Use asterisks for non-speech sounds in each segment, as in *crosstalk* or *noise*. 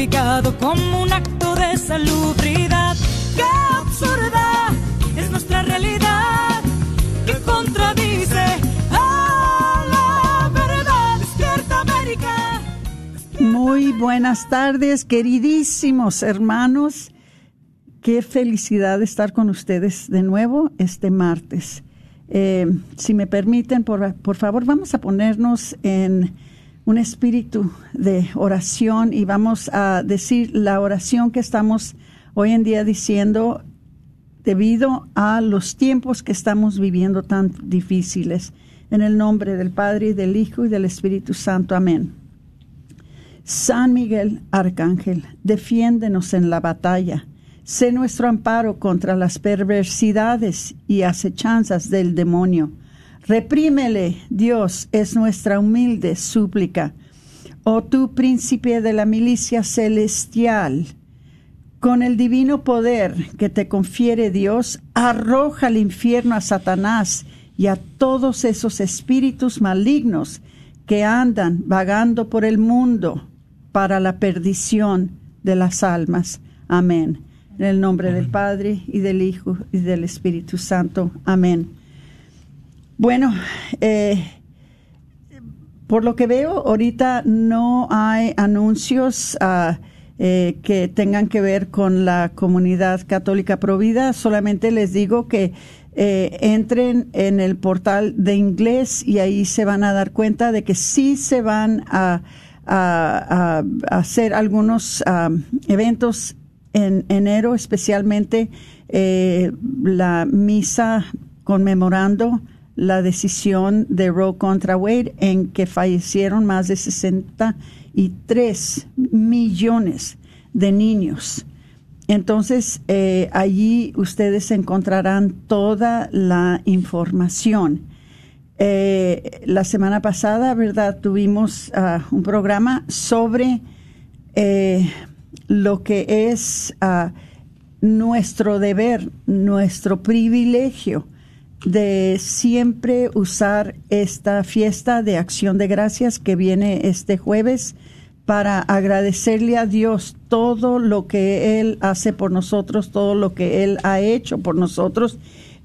justificado como un acto de salubridad. ¡Qué absurda es nuestra realidad! que contradice a la verdad! ¡Despierta América! Muy buenas tardes, queridísimos hermanos. Qué felicidad estar con ustedes de nuevo este martes. Eh, si me permiten, por, por favor, vamos a ponernos en un espíritu de oración y vamos a decir la oración que estamos hoy en día diciendo debido a los tiempos que estamos viviendo tan difíciles. En el nombre del Padre del Hijo y del Espíritu Santo. Amén. San Miguel Arcángel, defiéndenos en la batalla. Sé nuestro amparo contra las perversidades y acechanzas del demonio. Reprímele, Dios, es nuestra humilde súplica. Oh tú, príncipe de la milicia celestial, con el divino poder que te confiere Dios, arroja al infierno a Satanás y a todos esos espíritus malignos que andan vagando por el mundo para la perdición de las almas. Amén. En el nombre del Padre y del Hijo y del Espíritu Santo. Amén. Bueno, eh, por lo que veo, ahorita no hay anuncios ah, eh, que tengan que ver con la comunidad católica provida. Solamente les digo que eh, entren en el portal de inglés y ahí se van a dar cuenta de que sí se van a, hacer algunos ah, eventos en enero, especialmente eh, la misa conmemorando la decisión de Roe contra Wade en que fallecieron más de 63 millones de niños. Entonces, eh, allí ustedes encontrarán toda la información. Eh, la semana pasada, ¿verdad? Tuvimos ah, un programa sobre eh, lo que es ah, nuestro deber, nuestro privilegio de siempre usar esta fiesta de acción de gracias que viene este jueves para agradecerle a Dios todo lo que Él hace por nosotros, todo lo que Él ha hecho por nosotros,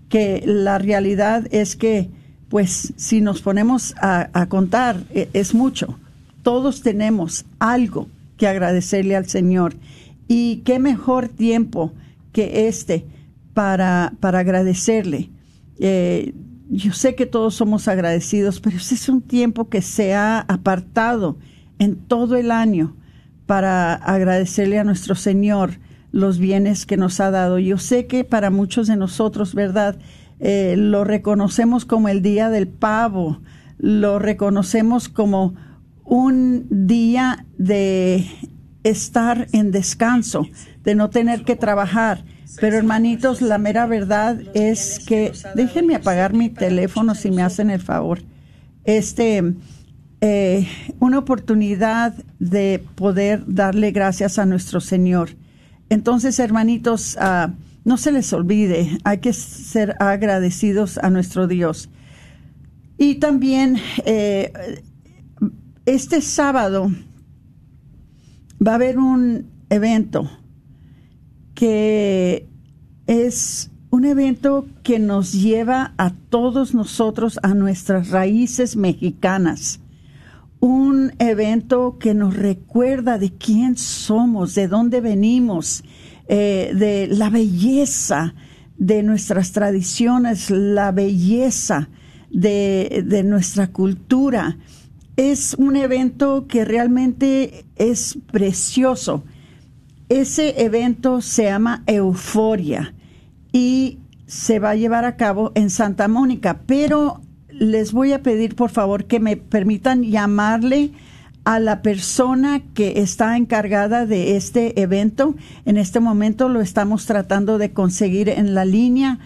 que la realidad es que, pues, si nos ponemos a, contar, e- es mucho. Todos tenemos algo que agradecerle al Señor. Y qué mejor tiempo que este para, para agradecerle. Eh, yo sé que todos somos agradecidos, pero ese es un tiempo que se ha apartado en todo el año para agradecerle a nuestro Señor los bienes que nos ha dado. Yo sé que para muchos de nosotros, ¿verdad? Eh, lo reconocemos como el día del pavo, lo reconocemos como un día de estar en descanso, de no tener que trabajar. Pero hermanitos, la mera verdad es que déjenme apagar mi teléfono si me hacen el favor. Este, eh, una oportunidad de poder darle gracias a nuestro Señor. Entonces, hermanitos, ah, no se les olvide, hay que ser agradecidos a nuestro Dios. Y también eh, este sábado va a haber un evento que es un evento que nos lleva a todos nosotros a nuestras raíces mexicanas. un evento que nos recuerda de quién somos, de dónde venimos, eh, de la belleza de nuestras tradiciones, la belleza de, de nuestra cultura. Es un evento que realmente es precioso. Ese evento se llama Euforia y se va a llevar a cabo en Santa Mónica, pero les voy a pedir por favor que me permitan llamarle a la persona que está encargada de este evento. En este momento lo estamos tratando de conseguir en la línea,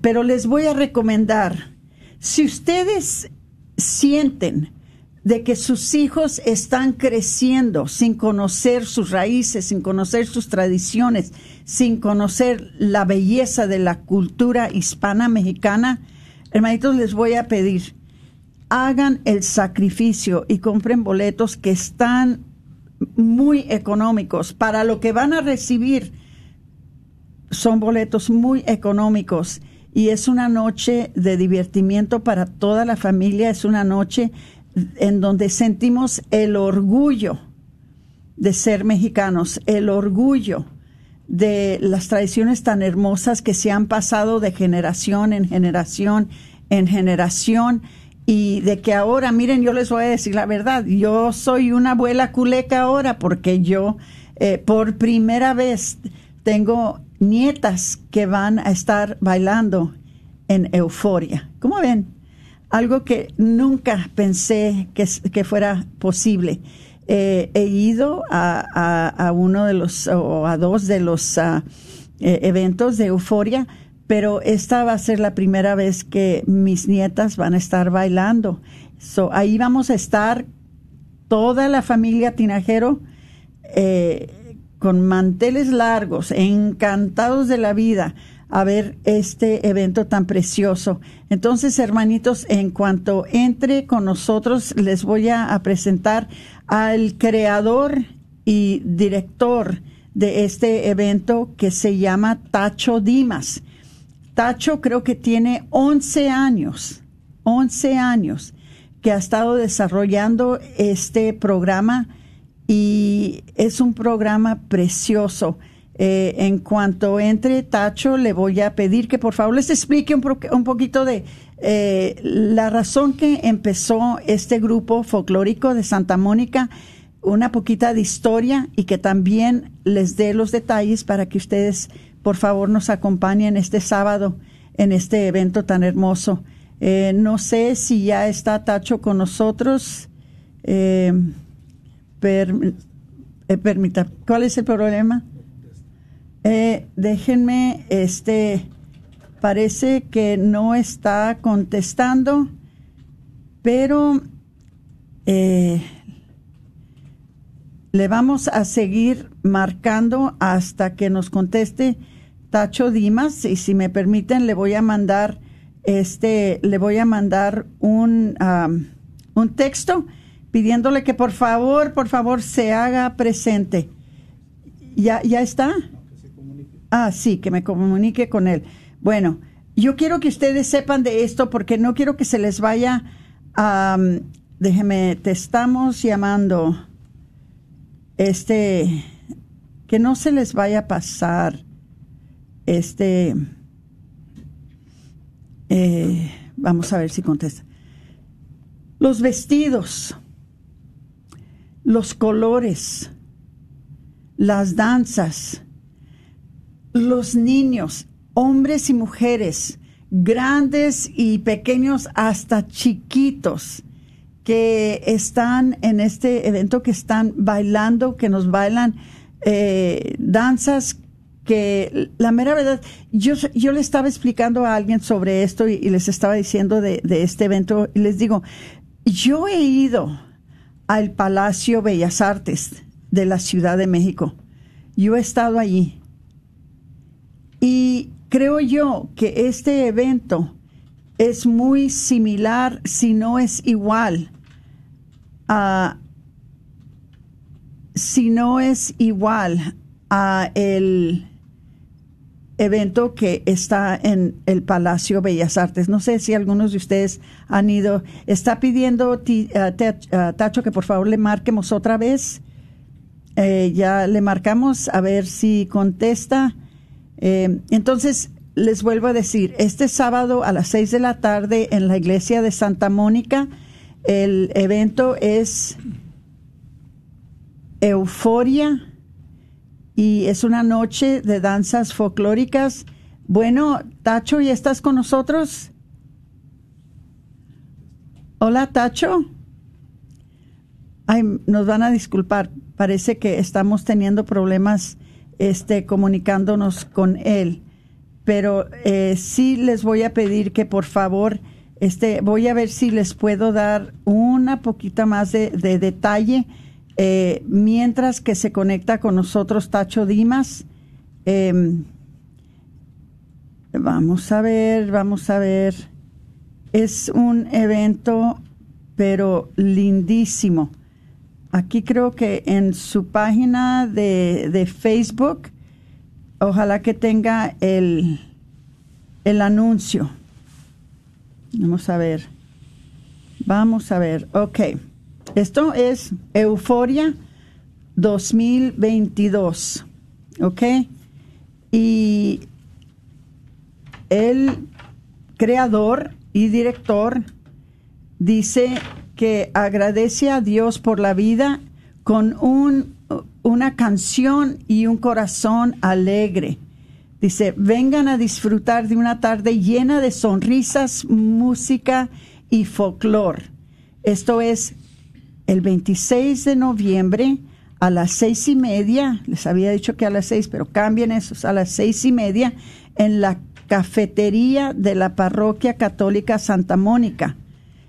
pero les voy a recomendar, si ustedes sienten de que sus hijos están creciendo sin conocer sus raíces, sin conocer sus tradiciones, sin conocer la belleza de la cultura hispana mexicana, hermanitos, les voy a pedir, hagan el sacrificio y compren boletos que están muy económicos para lo que van a recibir. Son boletos muy económicos y es una noche de divertimiento para toda la familia, es una noche en donde sentimos el orgullo de ser mexicanos, el orgullo de las tradiciones tan hermosas que se han pasado de generación en generación en generación y de que ahora, miren, yo les voy a decir la verdad, yo soy una abuela culeca ahora porque yo eh, por primera vez tengo nietas que van a estar bailando en euforia. ¿Cómo ven? Algo que nunca pensé que, fuera posible. Eh, he ido a, uno de los, o a dos de los eh, eventos de euforia, pero esta va a ser la primera vez que mis nietas van a estar bailando. So, ahí vamos a estar toda la familia Tinajero eh, con manteles largos, encantados de la vida a ver este evento tan precioso. Entonces, hermanitos, en cuanto entre con nosotros, les voy a, presentar al creador y director de este evento que se llama Tacho Dimas. Tacho creo que tiene 11 años, 11 años que ha estado desarrollando este programa y es un programa precioso. Eh, en cuanto entre Tacho, le voy a pedir que por favor les explique un, un poquito de eh, la razón que empezó este grupo folclórico de Santa Mónica, una poquita de historia y que también les dé los detalles para que ustedes por favor nos acompañen este sábado en este evento tan hermoso. Eh, no sé si ya está Tacho con nosotros. permita, ¿cuál es el problema? Eh, déjenme, este, parece que no está contestando, pero eh, le vamos a seguir marcando hasta que nos conteste Tacho Dimas y si me permiten le voy a mandar este le voy a mandar un un texto pidiéndole que por favor por favor se haga presente. Ya ya está Ah, sí, que me comunique con él. Bueno, yo quiero que ustedes sepan de esto porque no quiero que se les vaya a... déjeme, te estamos llamando. Este, que no se les vaya a pasar. Este, eh, vamos a ver si contesta. Los vestidos, los colores, las danzas, los niños, hombres y mujeres, grandes y pequeños hasta chiquitos que están en este evento, que están bailando, que nos bailan eh, danzas que la mera verdad, yo, yo le estaba explicando a alguien sobre esto y, les estaba diciendo de, de, este evento y les digo, yo he ido al Palacio Bellas Artes de la Ciudad de México. Yo he estado allí y creo yo que este evento es muy similar, si no es igual, a, si no es igual a el evento que está en el Palacio Bellas Artes. No sé si algunos de ustedes han ido. Está pidiendo Tacho que por favor le marquemos otra vez. Eh, ya le marcamos a ver si contesta. Eh, entonces, les vuelvo a decir, este sábado a las seis de la tarde en la iglesia de Santa Mónica, el evento es Euforia y es una noche de danzas folclóricas. Bueno, Tacho, ¿y estás con nosotros? Hola, Tacho. Ay, nos van a disculpar. Parece que estamos teniendo problemas este, comunicándonos con él. Pero eh, sí les voy a pedir que por favor, este, voy a ver si les puedo dar una poquita más de detalle eh, mientras que se conecta con nosotros Tacho Dimas, em, vamos a ver, vamos a ver. Es un evento, pero lindísimo. Aquí creo que en su página de, de Facebook, ojalá que tenga el, el anuncio. Vamos a ver. Vamos a ver. Ok. Esto es Euforia 2022, ¿ok? Y el creador y director dice que agradece a Dios por la vida con un, una canción y un corazón alegre. Dice, vengan a disfrutar de una tarde llena de sonrisas, música y folclor. Esto es el 26 de noviembre a las seis y media, les había dicho que a las seis, pero cambien esos, a las seis y media, en la cafetería de la parroquia católica Santa Mónica.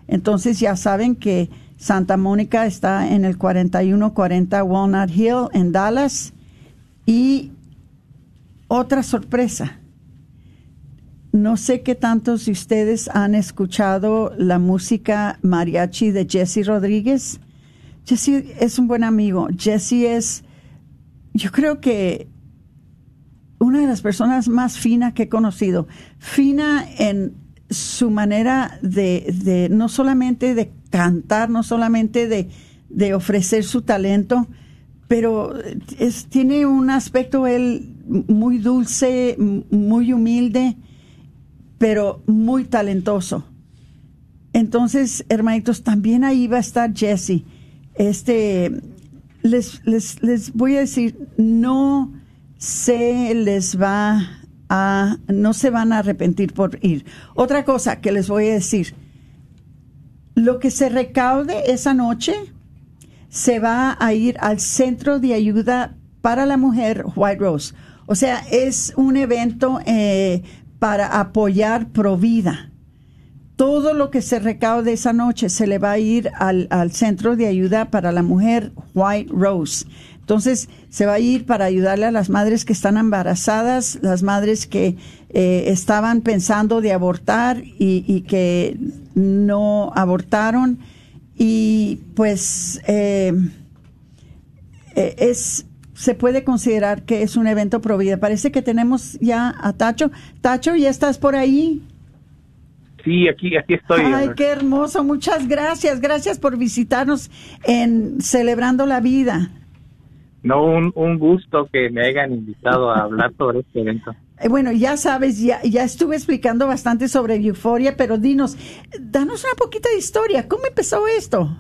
Entonces ya saben que Santa Mónica está en el 4140 Walnut Hill en Dallas. Y otra sorpresa. No sé qué tantos de ustedes han escuchado la música mariachi de Jesse Rodríguez. Jesse es un buen amigo. Jesse es, yo creo que una de las personas más finas que he conocido. Fina en su manera de, no solamente de cantar, no solamente de, ofrecer su talento, pero tiene un aspecto él muy dulce, muy humilde, pero muy talentoso. Entonces, hermanitos, también ahí va a estar Jesse este, les, les, les voy a decir, no se les va no se van a arrepentir por ir. Otra cosa que les voy a decir, lo que se recaude esa noche se va a ir al Centro de Ayuda para la Mujer White Rose. O sea, es un evento eh, para apoyar Provida todo lo que se recaude esa noche se le va a ir al, Centro de Ayuda para la Mujer White Rose. Entonces, se va a ir para ayudarle a las madres que están embarazadas, las madres que eh, estaban pensando de abortar y, que no abortaron. Y pues eh, eh, es se puede considerar que es un evento pro vida. Parece que tenemos ya a Tacho. Tacho, ¿ya estás por ahí? Sí, aquí, aquí estoy. Ay, qué hermoso. Muchas gracias. Gracias por visitarnos en Celebrando la Vida. No, un, un gusto que me hayan invitado a hablar sobre este evento. *laughs* Eh, bueno, ya sabes, ya, ya estuve explicando bastante sobre Euforia, pero dinos, danos una poquita de historia. ¿Cómo empezó esto?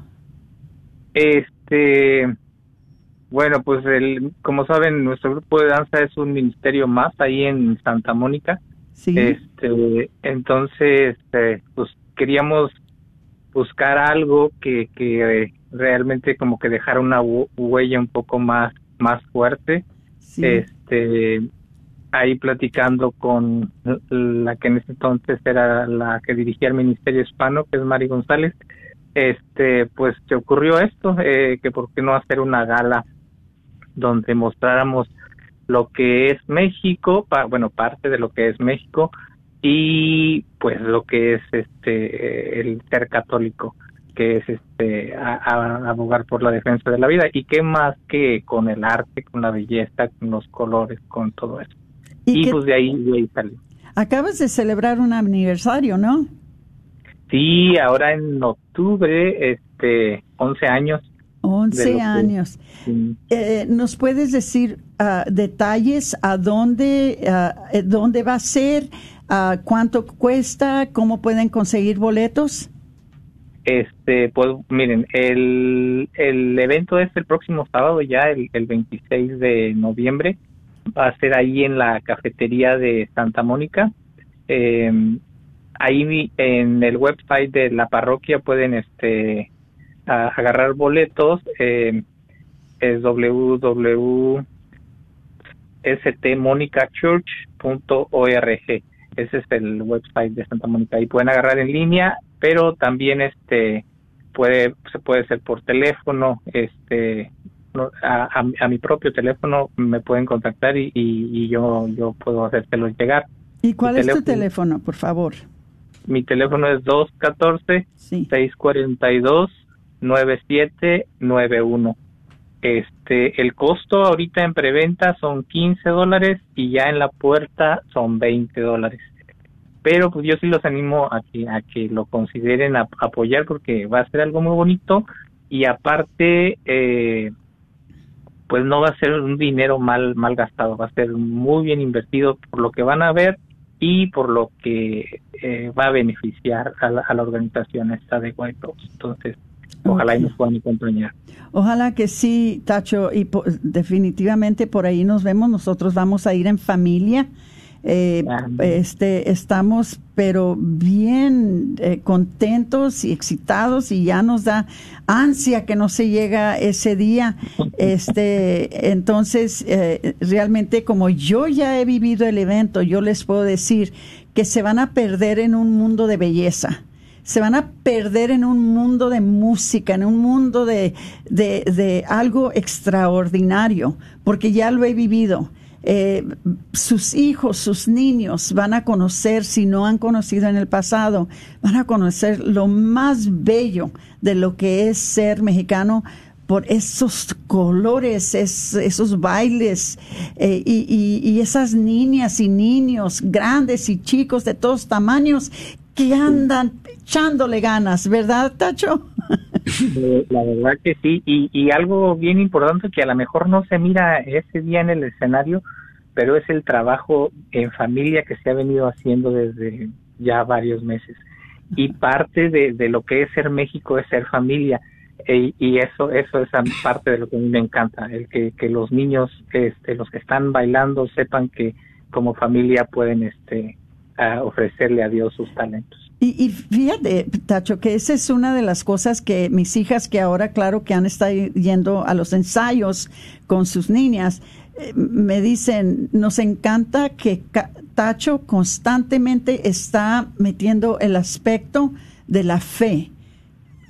Este, bueno, pues el, como saben, nuestro grupo de danza es un ministerio más ahí en Santa Mónica. Este, entonces, eh, pues queríamos buscar algo que, que realmente como que dejara una huella un poco más, más fuerte. Este, ahí platicando con la que en ese entonces era la que dirigía el Ministerio Hispano, que es Mari González, este, pues se ocurrió esto, eh, que por qué no hacer una gala donde mostráramos lo que es México, bueno, parte de lo que es México y pues lo que es este el ser católico, que es este abogar por la defensa de la vida y qué más que con el arte, con la belleza, con los colores, con todo eso. Y, pues de ahí, de ahí sale. Acabas de celebrar un aniversario, ¿no? Sí, ahora en octubre, este, 11 años. 11 años. Eh, ¿Nos puedes decir uh, detalles a dónde, uh, dónde va a ser, uh, cuánto cuesta, cómo pueden conseguir boletos? Este, pues miren, el, el evento es el próximo sábado ya, el, el 26 de noviembre. Va a ser ahí en la cafetería de Santa Mónica. Eh, ahí en el website de la parroquia pueden este agarrar boletos eh, es www.stmonicachurch.org ese es el website de Santa Mónica y pueden agarrar en línea pero también este puede se puede hacer por teléfono este a, a, mi propio teléfono me pueden contactar y, y, yo yo puedo hacérselos llegar ¿Y cuál es tu teléfono, por favor? Mi teléfono es 214-642-9791. Este, el costo ahorita en preventa son 15 dólares y ya en la puerta son 20 dólares. Pero pues yo sí los animo a que, a que lo consideren apoyar porque va a ser algo muy bonito y aparte eh, pues no va a ser un dinero mal mal gastado, va a ser muy bien invertido por lo que van a ver y por lo que eh, va a beneficiar a la, organización esta de White Rose. Entonces, ojalá y nos puedan acompañar. Ojalá que sí, Tacho, y definitivamente por ahí nos vemos. Nosotros vamos a ir en familia eh, este, estamos pero bien eh, contentos y excitados y ya nos da ansia que no se llega ese día. *laughs* Este, entonces, eh, realmente como yo ya he vivido el evento, yo les puedo decir que se van a perder en un mundo de belleza se van a perder en un mundo de música, en un mundo de, de, de, algo extraordinario, porque ya lo he vivido. Eh, sus hijos, sus niños van a conocer, si no han conocido en el pasado, van a conocer lo más bello de lo que es ser mexicano por esos colores, esos bailes eh, y, esas niñas y niños, grandes y chicos de todos tamaños, que andan echándole ganas, ¿verdad, Tacho? Eh, la verdad que sí, y, y algo bien importante que a lo mejor no se mira ese día en el escenario, pero es el trabajo en familia que se ha venido haciendo desde ya varios meses. Y parte de, de lo que es ser México es ser familia. E, y eso eso es parte de lo que a mí me encanta, el que, que los niños, este, los que están bailando, sepan que como familia pueden este, ofrecerle a Dios sus talentos. Y, fíjate, Tacho, que esa es una de las cosas que mis hijas, que ahora, claro, que han estado yendo a los ensayos con sus niñas, me dicen, nos encanta que Tacho constantemente está metiendo el aspecto de la fe,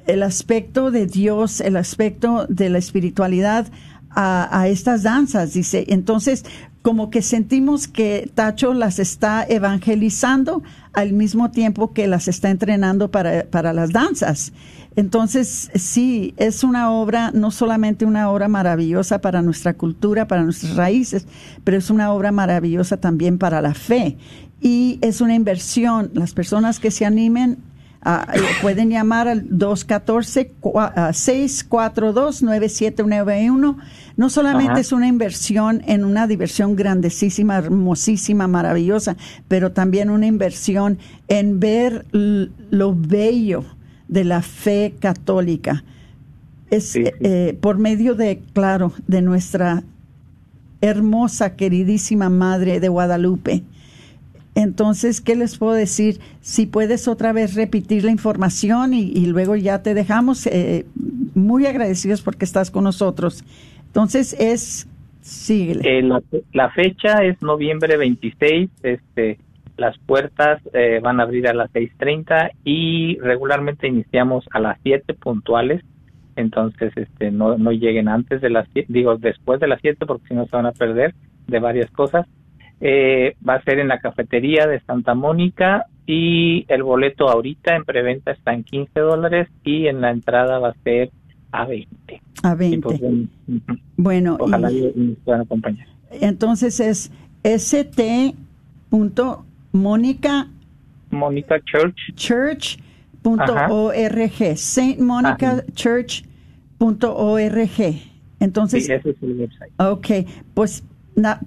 el aspecto de Dios, el aspecto de la espiritualidad a estas danzas, dice. Entonces, como que sentimos que Tacho las está evangelizando al mismo tiempo que las está entrenando para, para las danzas. Entonces, sí, es una obra, no solamente una obra maravillosa para nuestra cultura, para nuestras raíces, pero es una obra maravillosa también para la fe. Y es una inversión. Las personas que se animen ah, eh, pueden llamar al 214-642-9791. Ah, no solamente es una inversión en una diversión grandísima, hermosísima, maravillosa, pero también una inversión en ver lo bello de la fe católica. Es eh, por medio de, claro, de nuestra hermosa, queridísima Madre de Guadalupe. Entonces, ¿qué les puedo decir? Si puedes otra vez repetir la información y, luego ya te dejamos, eh, muy agradecidos porque estás con nosotros. Entonces, es, síguele. Eh, la, fecha es noviembre 26, este, las puertas eh, van a abrir a las 6.30 y regularmente iniciamos a las 7 puntuales. Entonces, este, no, no lleguen antes de las digo después de las 7 porque si no se van a perder de varias cosas. Eh, va a ser en la cafetería de Santa Mónica y el boleto ahorita en preventa está en 15 dólares y en la entrada va a ser a 20. A 20. Pues, bueno, ojalá nos puedan acompañar. Entonces es st.monica Monica Church church.org saintmonicachurch.org entonces sí, ese es el website. ok pues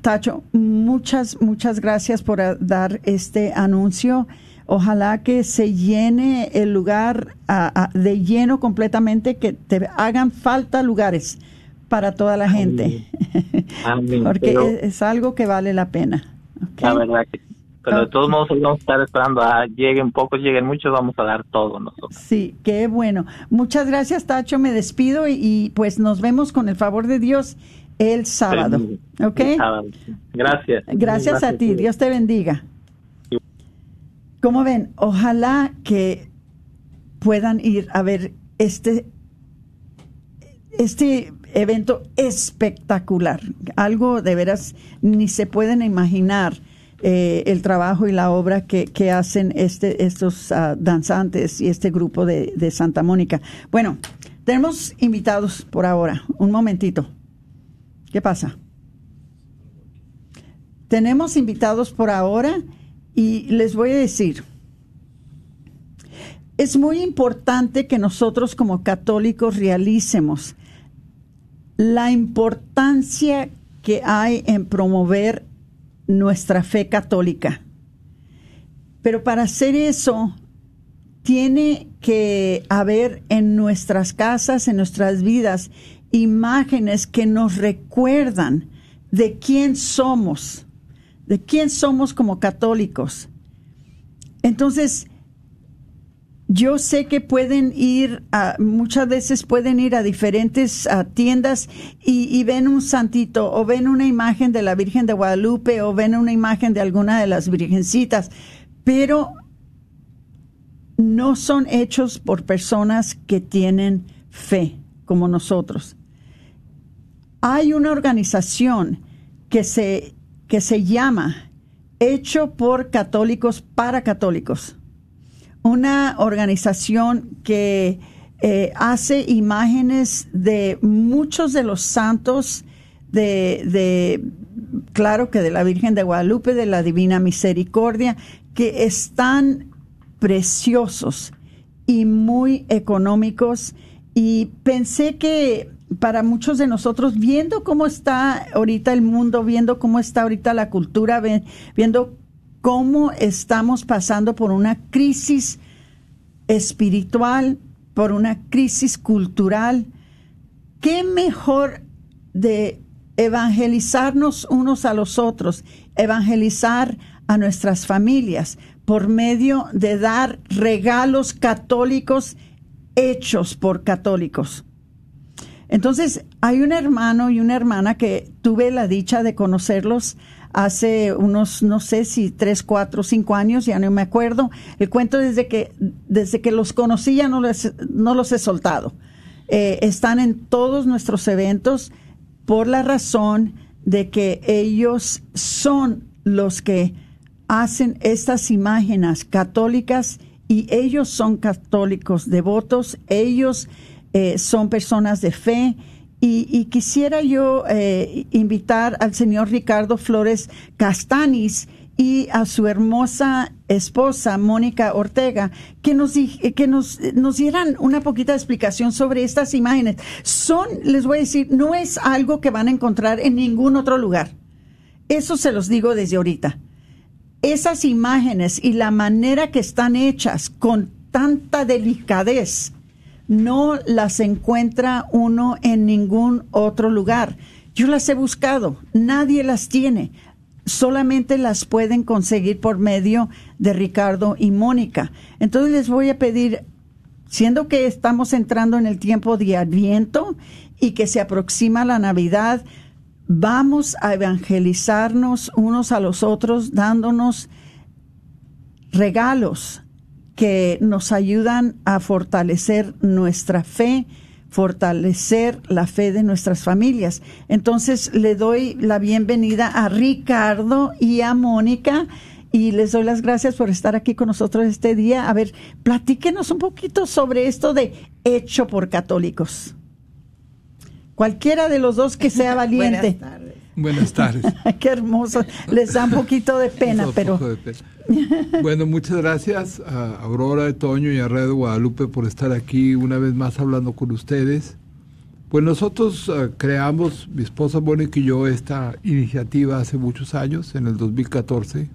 Tacho muchas muchas gracias por dar este anuncio. Ojalá que se llene el lugar de lleno completamente que te hagan falta lugares para toda la gente. *laughs* Porque es, algo que vale la pena la verdad que pero de todos modos vamos a estar esperando a lleguen pocos, lleguen muchos, vamos a dar todo nosotros. Sí, qué bueno. Muchas gracias, Tacho. Me despido y, pues nos vemos con el favor de Dios el sábado. ¿Ok? Gracias. Gracias. a ti. Dios te bendiga. Como ven, ojalá que puedan ir a ver este, este evento espectacular. Algo de veras ni se pueden imaginar eh, el trabajo y la obra que, que hacen este, estos ah, danzantes y este grupo de, de Santa Mónica. Bueno, tenemos invitados por ahora. Un momentito. ¿Qué pasa? Tenemos invitados por ahora y les voy a decir, es muy importante que nosotros como católicos realicemos la importancia que hay en promover nuestra fe católica. Pero para hacer eso, tiene que haber en nuestras casas, en nuestras vidas, imágenes que nos recuerdan de quién somos, de quién somos como católicos. Entonces, yo sé que pueden ir, a, muchas veces pueden ir a diferentes tiendas y, ven un santito o ven una imagen de la Virgen de Guadalupe o ven una imagen de alguna de las virgencitas, pero no son hechos por personas que tienen fe como nosotros. Hay una organización que se, que se llama Hecho por Católicos para Católicos una organización que eh, hace imágenes de muchos de los santos de, de, claro que de la Virgen de Guadalupe, de la Divina Misericordia, que están preciosos y muy económicos. Y pensé que para muchos de nosotros, viendo cómo está ahorita el mundo, viendo cómo está ahorita la cultura, viendo cómo estamos pasando por una crisis espiritual, por una crisis cultural. ¿Qué mejor de evangelizarnos unos a los otros, evangelizar a nuestras familias por medio de dar regalos católicos hechos por católicos? Entonces, hay un hermano y una hermana que tuve la dicha de conocerlos hace unos, no sé si tres, cuatro, cinco años, ya no me acuerdo. El cuento desde que, desde que los conocí ya no, les, no los he soltado. Eh, están en todos nuestros eventos por la razón de que ellos son los que hacen estas imágenes católicas y ellos son católicos devotos, ellos eh, son personas de fe y, quisiera yo eh, invitar al señor Ricardo Flores Castanis y a su hermosa esposa, Mónica Ortega, que nos, que nos, nos dieran una poquita de explicación sobre estas imágenes. Son, les voy a decir, no es algo que van a encontrar en ningún otro lugar. Eso se los digo desde ahorita. Esas imágenes y la manera que están hechas con tanta delicadez, no las encuentra uno en ningún otro lugar. Yo las he buscado, nadie las tiene, solamente las pueden conseguir por medio de Ricardo y Mónica. Entonces les voy a pedir, siendo que estamos entrando en el tiempo de Adviento y que se aproxima la Navidad, vamos a evangelizarnos unos a los otros dándonos regalos que nos ayudan a fortalecer nuestra fe, fortalecer la fe de nuestras familias. Entonces le doy la bienvenida a Ricardo y a Mónica y les doy las gracias por estar aquí con nosotros este día. A ver, platíquenos un poquito sobre esto de hecho por católicos. Cualquiera de los dos que sea *laughs* valiente. Buenas tardes. *laughs* Qué hermoso. Les da un poquito de pena, pero... Bueno, muchas gracias a Aurora, de Toño y a Red Guadalupe por estar aquí una vez más hablando con ustedes. Pues nosotros ah, creamos, mi esposa Mónica y yo, esta iniciativa hace muchos años, en el 2014,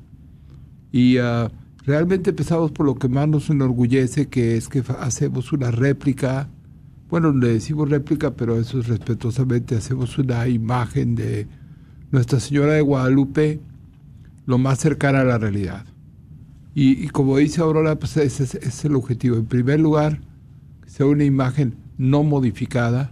y uh, realmente empezamos por lo que más nos enorgullece, que es que hacemos una réplica, bueno, le decimos réplica, pero eso es respetuosamente, hacemos una imagen de Nuestra Señora de Guadalupe lo más cercana a la realidad. Y, como dice Aurora, pues ese es, el objetivo. En primer lugar, que sea una imagen no modificada,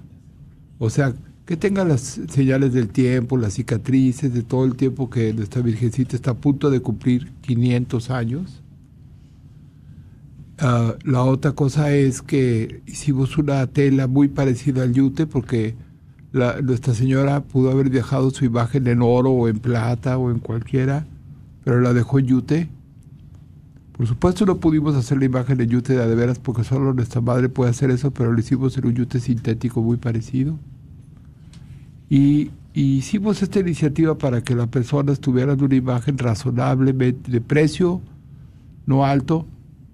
o sea, que tenga las señales del tiempo, las cicatrices de todo el tiempo que nuestra Virgencita está a punto de cumplir 500 años. Ah, la otra cosa es que hicimos una tela muy parecida al yute porque Nuestra Señora pudo haber dejado su imagen en oro o en plata o en cualquiera, pero la dejó en yute por supuesto no pudimos hacer la imagen de yute de, veras porque solo nuestra madre puede hacer eso, pero lo hicimos en un yute sintético muy parecido. Y, hicimos esta iniciativa para que las personas tuvieran una imagen razonable de precio, no alto,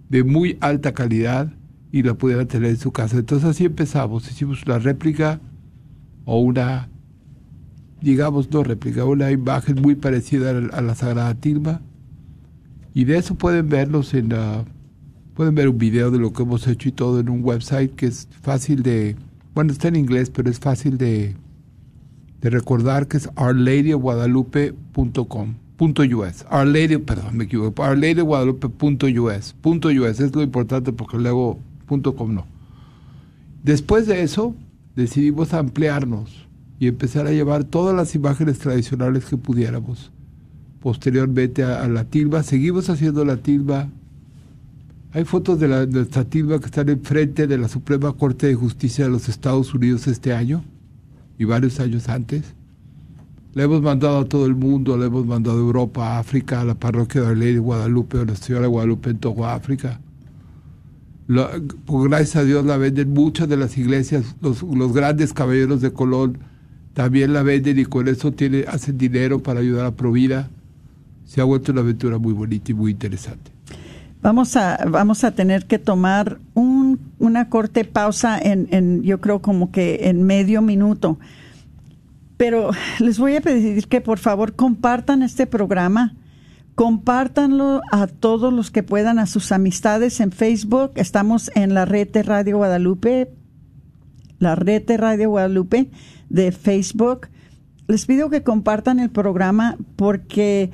de muy alta calidad y la pudieran tener en su casa. Entonces así empezamos, hicimos una réplica o una, digamos, no réplica, una imagen muy parecida a la Sagrada Tilma y de eso pueden verlos en la... Pueden ver un video de lo que hemos hecho y todo en un website que es fácil de... Bueno, está en inglés, pero es fácil de, de recordar que es ourladyguadalupe.com. Punto US. Our Lady, perdón, me equivoco. Punto US. Es lo importante porque luego .com no. Después de eso, decidimos ampliarnos y empezar a llevar todas las imágenes tradicionales que pudiéramos posteriormente a, la tilba. Seguimos haciendo la tilba. Hay fotos de, la, de nuestra tilba que están enfrente de la Suprema Corte de Justicia de los Estados Unidos este año y varios años antes. Le hemos mandado a todo el mundo, le hemos mandado a Europa, a África, a la parroquia de la Ley de Guadalupe, a la Señora Guadalupe en todo África. Por gracias a Dios la venden muchas de las iglesias, los, los grandes caballeros de Colón también la venden y con eso tiene, hacen dinero para ayudar a Provida se ha vuelto una aventura muy bonita y muy interesante. Vamos a, vamos a tener que tomar un, una corte pausa en, en, yo creo como que en medio minuto. Pero les voy a pedir que por favor compartan este programa, compártanlo a todos los que puedan, a sus amistades en Facebook. Estamos en la red de Radio Guadalupe, la red de Radio Guadalupe de Facebook. Les pido que compartan el programa porque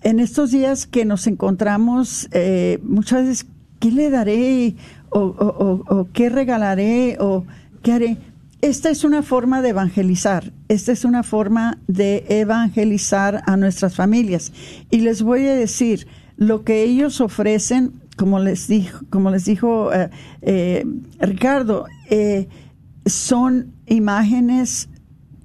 en estos días que nos encontramos, eh, muchas veces, ¿qué le daré? O, qué regalaré? ¿O qué haré? Esta es una forma de evangelizar. Esta es una forma de evangelizar a nuestras familias. Y les voy a decir, lo que ellos ofrecen, como les dijo, como les dijo eh, eh, Ricardo, son imágenes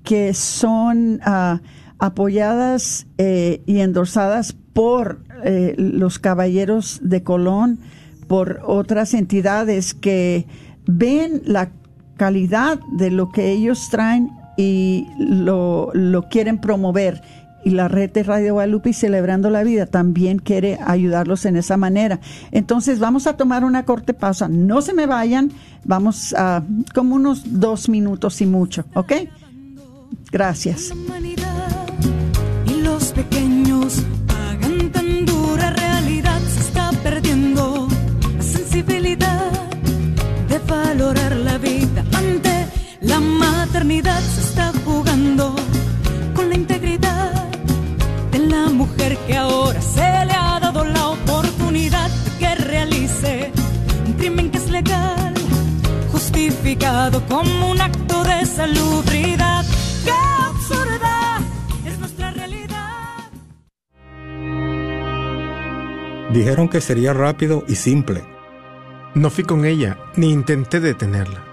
que son... Uh, apoyadas eh, y endorsadas por eh, los caballeros de Colón, por otras entidades que ven la calidad de lo que ellos traen y lo, lo quieren promover. Y la red de Radio Guadalupe y Celebrando la Vida también quiere ayudarlos en esa manera. Entonces vamos a tomar una corte pausa. No se me vayan. Vamos a como unos dos minutos y mucho. ¿Ok? Gracias la maternidad, se está jugando con la integridad de la mujer que ahora se le ha dado la oportunidad de que realice un crimen que es legal, justificado como un acto de salubridad. ¡Qué absurda! Dijeron que sería rápido y simple. No fui con ella, ni intenté detenerla.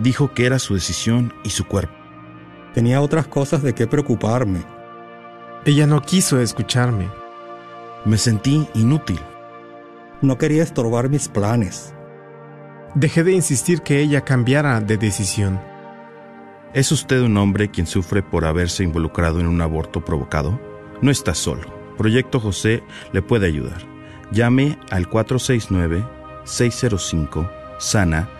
Dijo que era su decisión y su cuerpo. Tenía otras cosas de qué preocuparme. Ella no quiso escucharme. Me sentí inútil. No quería estorbar mis planes. Dejé de insistir que ella cambiara de decisión. ¿Es usted un hombre quien sufre por haberse involucrado en un aborto provocado? No está solo. Proyecto José le puede ayudar. Llame al 469-605-SANA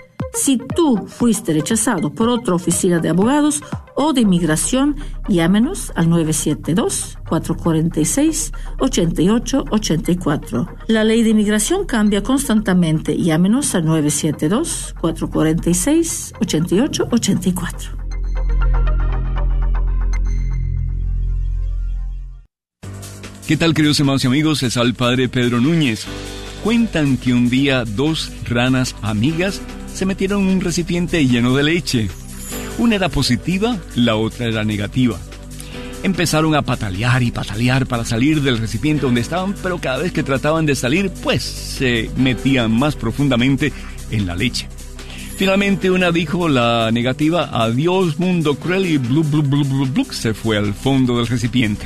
Si tú fuiste rechazado por otra oficina de abogados o de inmigración, llámenos al 972-446-8884. La ley de inmigración cambia constantemente. Llámenos al 972-446-8884. ¿Qué tal queridos hermanos y amigos? Es al padre Pedro Núñez. Cuentan que un día dos ranas amigas se metieron en un recipiente lleno de leche. Una era positiva, la otra era negativa. Empezaron a patalear y patalear para salir del recipiente donde estaban, pero cada vez que trataban de salir, pues se metían más profundamente en la leche. Finalmente una dijo la negativa, adiós mundo cruel y blu blu blu blu se fue al fondo del recipiente.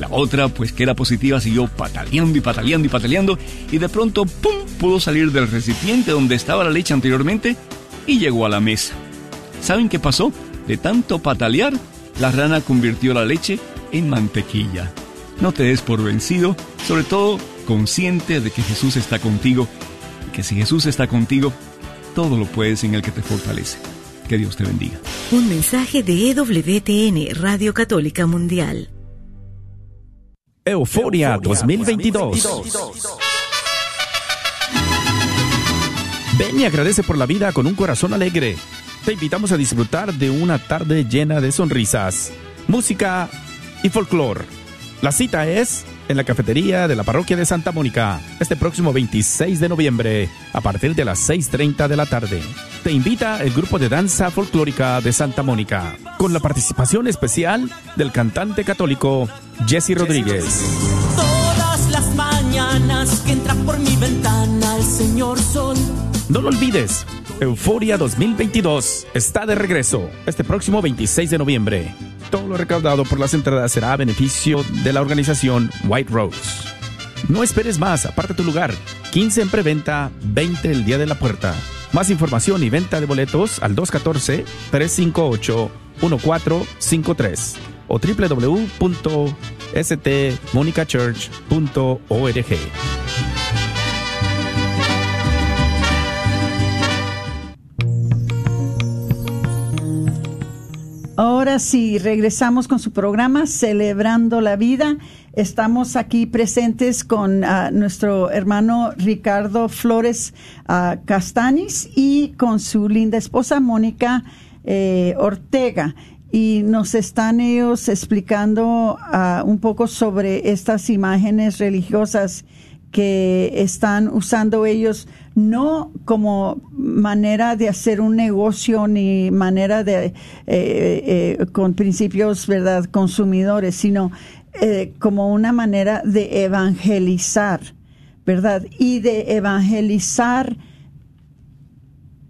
La otra, pues que era positiva, siguió pataleando y pataleando y pataleando y de pronto, ¡pum!, pudo salir del recipiente donde estaba la leche anteriormente y llegó a la mesa. ¿Saben qué pasó? De tanto patalear, la rana convirtió la leche en mantequilla. No te des por vencido, sobre todo consciente de que Jesús está contigo y que si Jesús está contigo, todo lo puedes en el que te fortalece. Que Dios te bendiga. Un mensaje de EWTN, Radio Católica Mundial. Euforia 2022. Ven y agradece por la vida con un corazón alegre. Te invitamos a disfrutar de una tarde llena de sonrisas, música y folclore. La cita es en la cafetería de la parroquia de Santa Mónica, este próximo 26 de noviembre, a partir de las 6.30 de la tarde. Te invita el grupo de danza folclórica de Santa Mónica, con la participación especial del cantante católico Jesse Rodríguez. Todas las mañanas que entra por mi ventana el señor sol. No lo olvides, Euforia 2022 está de regreso este próximo 26 de noviembre. Todo lo recaudado por las entradas será a beneficio de la organización White Rose. No esperes más, aparte tu lugar. 15 en preventa, 20 el día de la puerta. Más información y venta de boletos al 214-358-1453 o www.stmonicachurch.org. Ahora sí, regresamos con su programa Celebrando la Vida. Estamos aquí presentes con uh, nuestro hermano Ricardo Flores uh, y con su linda esposa Mónica eh, Ortega. Y nos están ellos explicando uh, un poco sobre estas imágenes religiosas que están usando ellos no como manera de hacer un negocio ni manera de eh, eh, con principios verdad consumidores sino eh, como una manera de evangelizar verdad y de evangelizar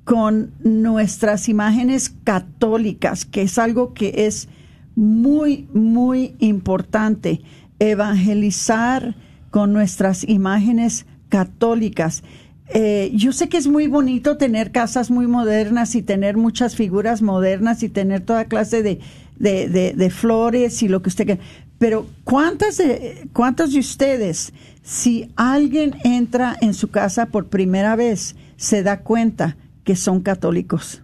con nuestras imágenes católicas que es algo que es muy muy importante. Evangelizar con nuestras imágenes católicas. Eh, yo sé que es muy bonito tener casas muy modernas y tener muchas figuras modernas y tener toda clase de, de, de, flores y lo que usted quiera. Pero ¿cuántas de, ¿cuántos de ustedes, si alguien entra en su casa por primera vez, se da cuenta que son católicos.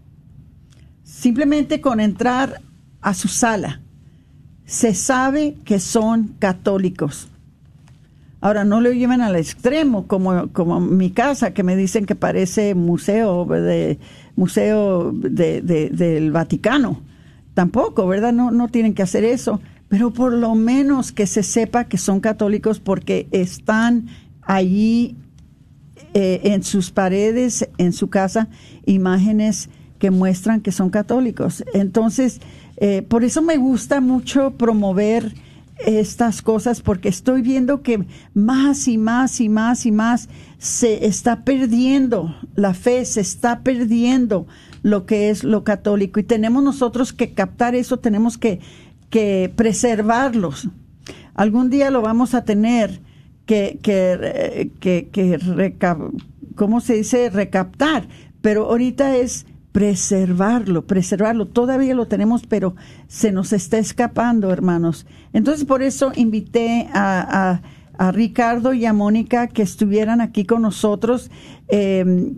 Simplemente con entrar a su sala, se sabe que son católicos. Ahora, no lo lleven al extremo, como, como mi casa, que me dicen que parece museo, de, museo de, del Vaticano. Tampoco, ¿verdad? No, no tienen que hacer eso, pero por lo menos que se sepa que son católicos porque están allí eh, en sus paredes, en su casa, imágenes que muestran que son católicos. Entonces, eh, por eso me gusta mucho promover estas cosas porque estoy viendo que más y más y más y más se está perdiendo la fe, se está perdiendo lo que es lo católico y tenemos nosotros que captar eso, tenemos que, que preservarlos. Algún día lo vamos a tener que, que, que, que ¿cómo se dice? Recaptar, pero ahorita es preservarlo, preservarlo. Todavía lo tenemos, pero se nos está escapando, hermanos. Entonces, por eso invité a, a, Ricardo y a Mónica que estuvieran aquí con nosotros. Em,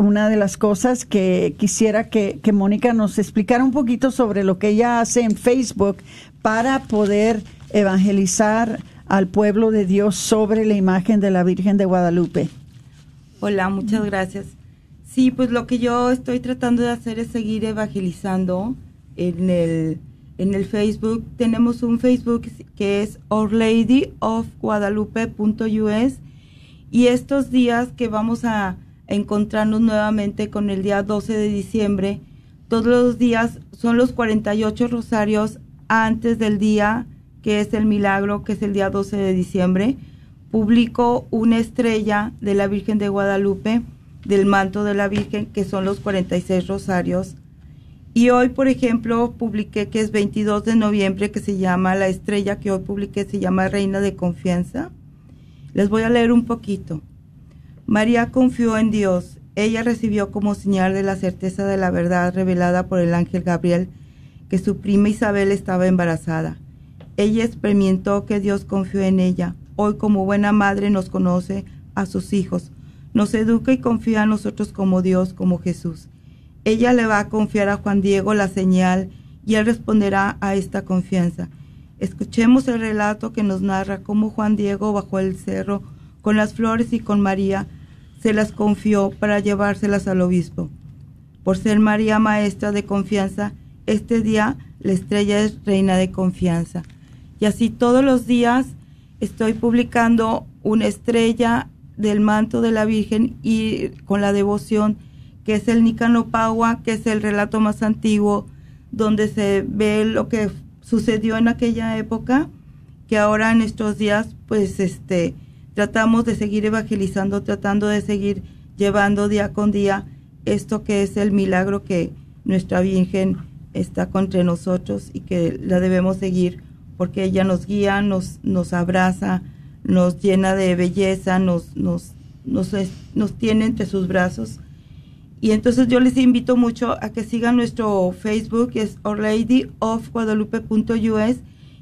una de las cosas que quisiera que, que Mónica nos explicara un poquito sobre lo que ella hace en Facebook para poder evangelizar al pueblo de Dios sobre la imagen de la Virgen de Guadalupe. Hola, muchas gracias. Sí, pues lo que yo estoy tratando de hacer es seguir evangelizando en el, en el Facebook. Tenemos un Facebook que es Our Lady of Guadalupe.us y estos días que vamos a encontrarnos nuevamente con el día 12 de diciembre, todos los días son los 48 rosarios antes del día que es el milagro, que es el día 12 de diciembre. Publico una estrella de la Virgen de Guadalupe del manto de la Virgen, que son los 46 rosarios. Y hoy, por ejemplo, publiqué que es 22 de noviembre, que se llama la estrella que hoy publiqué, se llama Reina de Confianza. Les voy a leer un poquito. María confió en Dios. Ella recibió como señal de la certeza de la verdad revelada por el ángel Gabriel que su prima Isabel estaba embarazada. Ella experimentó que Dios confió en ella. Hoy como buena madre nos conoce a sus hijos nos educa y confía a nosotros como Dios, como Jesús. Ella le va a confiar a Juan Diego la señal y él responderá a esta confianza. Escuchemos el relato que nos narra cómo Juan Diego bajó el cerro con las flores y con María se las confió para llevárselas al obispo. Por ser María maestra de confianza, este día la estrella es reina de confianza. Y así todos los días estoy publicando una estrella del manto de la Virgen y con la devoción, que es el Nicanopagua, que es el relato más antiguo, donde se ve lo que sucedió en aquella época, que ahora en estos días, pues, este, tratamos de seguir evangelizando, tratando de seguir llevando día con día esto que es el milagro que nuestra Virgen está contra nosotros y que la debemos seguir porque ella nos guía, nos, nos abraza, nos llena de belleza, nos, nos, nos, nos tiene entre sus brazos. Y entonces yo les invito mucho a que sigan nuestro Facebook, que es Our Lady of Guadalupe.us.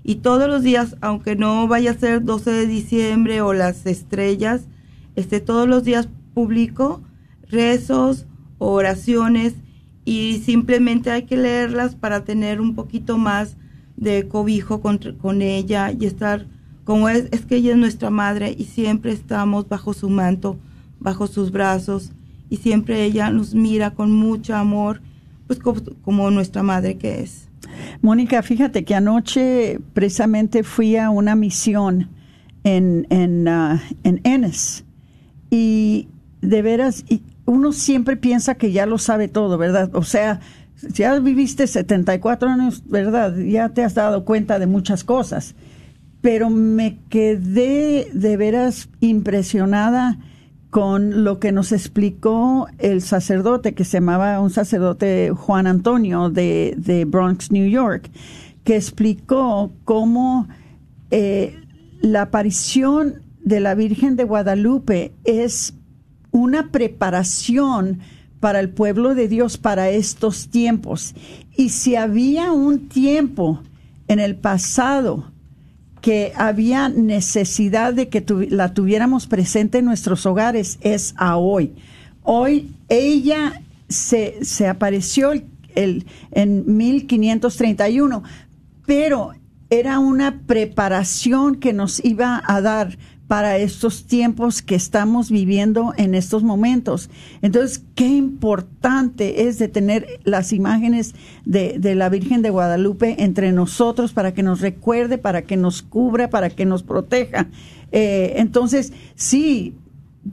Y todos los días, aunque no vaya a ser 12 de diciembre o las estrellas, este, todos los días publico rezos, oraciones y simplemente hay que leerlas para tener un poquito más de cobijo con, con ella y estar como es, es que ella es nuestra madre y siempre estamos bajo su manto, bajo sus brazos y siempre ella nos mira con mucho amor, pues como, nuestra madre que es. Mónica, fíjate que anoche precisamente fui a una misión en, en, uh, en y de veras, uno siempre piensa que ya lo sabe todo, ¿verdad? O sea, ya viviste 74 años, ¿verdad? Ya te has dado cuenta de muchas cosas pero me quedé de veras impresionada con lo que nos explicó el sacerdote, que se llamaba un sacerdote Juan Antonio de, Bronx, New York, que explicó cómo eh, la aparición de la Virgen de Guadalupe es una preparación para el pueblo de Dios para estos tiempos. Y si había un tiempo en el pasado que había necesidad de que la tuviéramos presente en nuestros hogares es a hoy. Hoy ella se, se apareció el, en 1531, pero era una preparación que nos iba a dar para estos tiempos que estamos viviendo en estos momentos. Entonces, qué importante es de tener las imágenes de, la Virgen de Guadalupe entre nosotros para que nos recuerde, para que nos cubra, para que nos proteja. Eh, entonces, sí,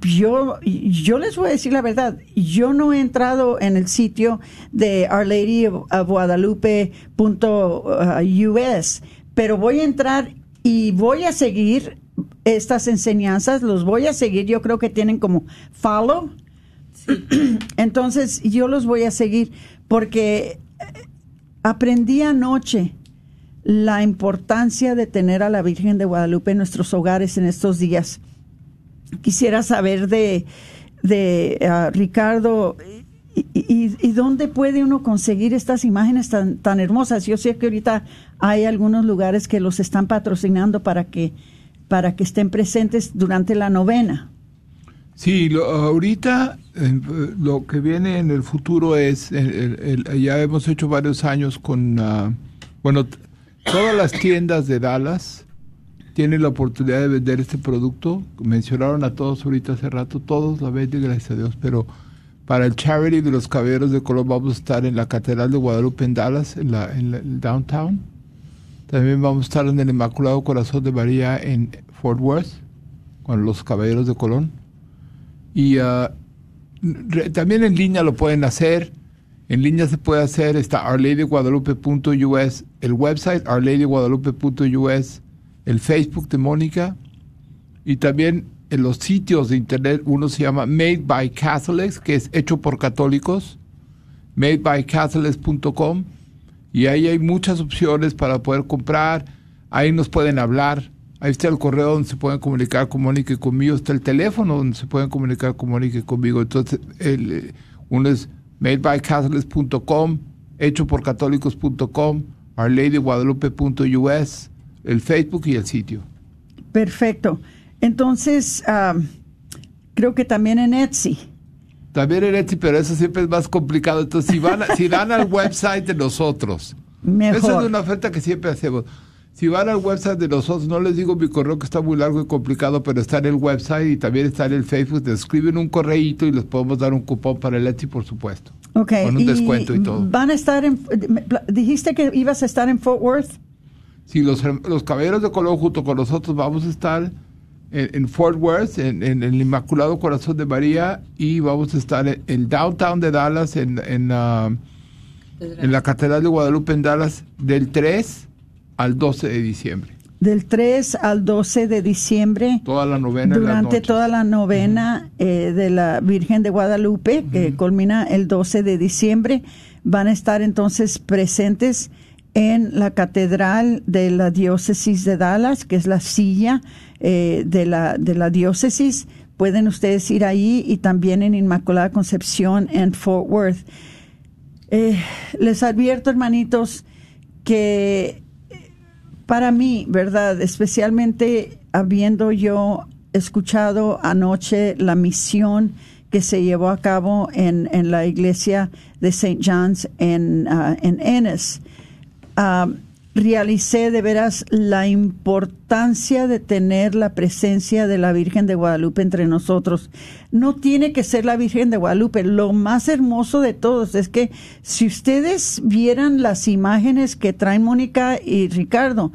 yo, yo les voy a decir la verdad, yo no he entrado en el sitio de Our Lady of Guadalupe.us, pero voy a entrar y voy a seguir estas enseñanzas, los voy a seguir, yo creo que tienen como follow. *clears throat* Entonces yo los voy a seguir porque aprendí anoche la importancia de tener a la Virgen de Guadalupe en nuestros hogares en estos días. Quisiera saber de, de ah, Ricardo, y, dónde puede uno conseguir estas imágenes tan, tan hermosas? Yo sé que ahorita hay algunos lugares que los están patrocinando para que, para que estén presentes durante la novena. Sí, ahorita lo que viene en el futuro es, ya hemos hecho varios años con, ah, bueno, todas las tiendas de Dallas tienen la oportunidad de vender este producto. Mencionaron a todos ahorita hace rato, todos la venden, gracias a Dios, pero para el charity de los caballeros de color vamos a estar en la Catedral de Guadalupe en Dallas, en la, en el downtown. También vamos a estar en el Inmaculado Corazón de María en Fort Worth, con los caballeros de Colón. Y uh, también en línea lo pueden hacer en línea se puede hacer, está ourladyguadalupe.us, el website ourladyguadalupe.us, el Facebook de Mónica y también en los sitios de internet uno se llama Made by Catholics, que es hecho por católicos, madebycatholics.com y ahí hay muchas opciones para poder comprar, ahí nos pueden hablar, ahí está el correo donde se pueden comunicar con Mónica y conmigo, está el teléfono donde se pueden comunicar con Mónica y conmigo, entonces eh, uno es madebycatholics.com, hecho por católicos.com, ourladyguadalupe.us, el Facebook y el sitio. Perfecto. Entonces, creo que también en Etsy. También en Etsy, pero eso siempre es más complicado. Entonces, si van, si van al *laughs* website de nosotros, Mejor. esa es una oferta que siempre hacemos. Si van al website de nosotros, no les digo mi correo que está muy largo y complicado, pero está en el website y también está en el Facebook. escriben un correíto y les podemos dar un cupón para el Etsy, por supuesto. Ok. Con un descuento y todo. ¿Van a estar en. ¿Dijiste que ibas a estar en Fort Worth? Sí, los, los Caballeros de Colón junto con nosotros vamos a estar en, Fort Worth, en, el Inmaculado Corazón de María, y vamos a estar en el downtown de Dallas, en, en, uh, en la Catedral de Guadalupe en Dallas, del 3 al 12 de diciembre. Del 3 al 12 de diciembre. Toda la novena. Durante toda la novena eh, de la Virgen de Guadalupe, que culmina el 12 de diciembre, van a estar entonces presentes en la Catedral de la Diócesis de Dallas, que es la silla eh, de, la, de la diócesis. Pueden ustedes ir ahí y también en Inmaculada Concepción en Fort Worth. Eh, les advierto, hermanitos, que para mí, ¿verdad? Especialmente habiendo yo escuchado anoche la misión que se llevó a cabo en, en la iglesia de St. John's en, uh, en Ennis, uh, realicé de veras la importancia de tener la presencia de la Virgen de Guadalupe entre nosotros. No tiene que ser la Virgen de Guadalupe. Lo más hermoso de todos es que si ustedes vieran las imágenes que traen Mónica y Ricardo,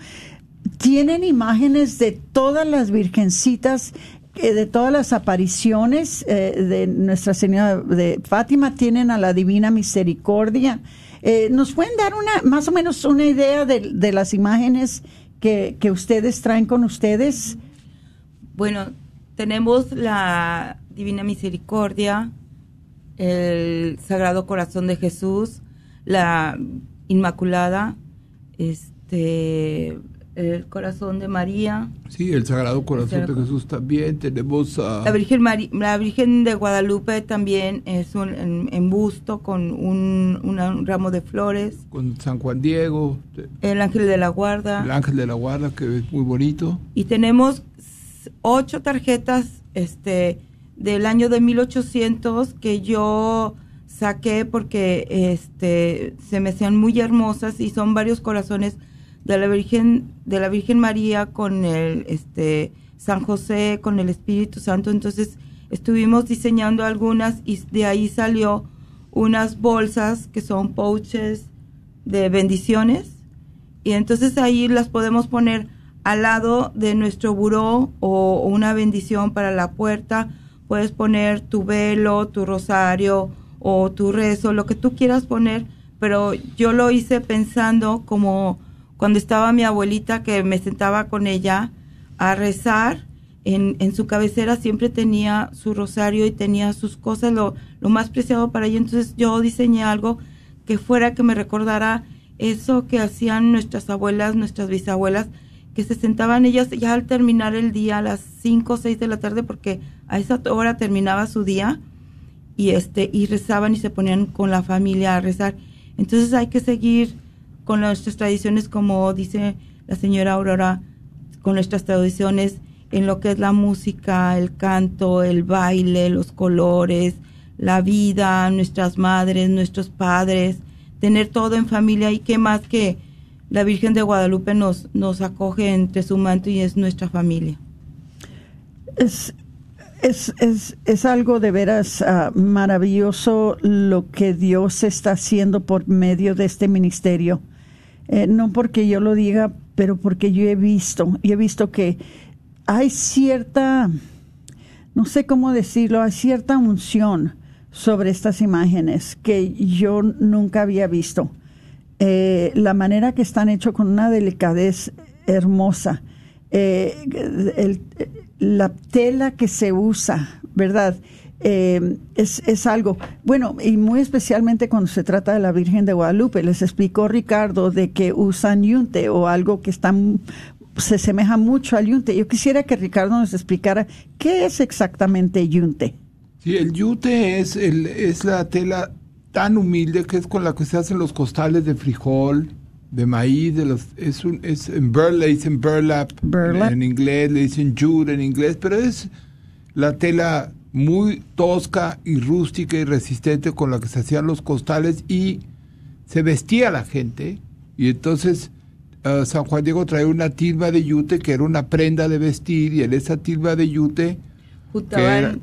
tienen imágenes de todas las virgencitas eh, de todas las apariciones eh, de Nuestra Señora de Fátima tienen a la Divina Misericordia, eh, ¿Nos pueden dar una, más o menos una idea de, las imágenes que, ustedes traen con ustedes? Bueno, tenemos la Divina Misericordia, el Sagrado Corazón de Jesús, la Inmaculada, este, el corazón de María. Sí, el Sagrado Corazón de Jesús también. Tenemos la Virgen la Virgen de Guadalupe también es un en, busto con un, ramo de flores. Con San Juan Diego. El Ángel de la Guarda. El Ángel de la Guarda que es muy bonito. Y tenemos ocho tarjetas este del año de 1800 que yo saqué porque este se me hacían muy hermosas y son varios corazones de la Virgen de la Virgen María con el este San José con el Espíritu Santo. Entonces estuvimos diseñando algunas y de ahí salió unas bolsas que son pouches de bendiciones. Y entonces ahí las podemos poner al lado de nuestro buró o una bendición para la puerta. Puedes poner tu velo, tu rosario o tu rezo, lo que tú quieras poner, pero yo lo hice pensando como cuando estaba mi abuelita que me sentaba con ella a rezar, en, en su cabecera siempre tenía su rosario y tenía sus cosas, lo, más preciado para ella, entonces yo diseñé algo que fuera que me recordara eso que hacían nuestras abuelas, nuestras bisabuelas, que se sentaban ellas ya al terminar el día a las 5 o 6 de la tarde porque a esa hora terminaba su día y este y rezaban y se ponían con la familia a rezar. Entonces hay que seguir con nuestras tradiciones como dice la señora Aurora, con nuestras tradiciones en lo que es la música, el canto, el baile, los colores, la vida, nuestras madres, nuestros padres, tener todo en familia y qué más que la Virgen de Guadalupe nos, nos acoge entre su manto y es nuestra familia. Es, es, es, es algo de veras ah, maravilloso lo que Dios está haciendo por medio de este ministerio. Eh, no porque yo lo diga, pero porque yo he visto, y he visto que hay cierta, no sé cómo decirlo, hay cierta unción sobre estas imágenes que yo nunca había visto. Eh, la manera que están hechos con una delicadez hermosa, eh, la tela que se usa, ¿verdad? Eh, es, es, algo, bueno, y muy especialmente cuando se trata de la Virgen de Guadalupe, les explicó Ricardo de que usan yunte o algo que está, se asemeja mucho al yunte. Yo quisiera que Ricardo nos explicara qué es exactamente yunte. Sí, el yunte es, el, es la tela tan humilde que es con la que se hacen los costales de frijol, de maíz, de los, es un, es en dicen burlap, En, inglés, le dicen jute en inglés, pero es la tela muy tosca y rústica y resistente con la que se hacían los costales y se vestía la gente. Y entonces uh, San Juan Diego trae una tilba de yute que era una prenda de vestir y en esa tilba de yute juntaban,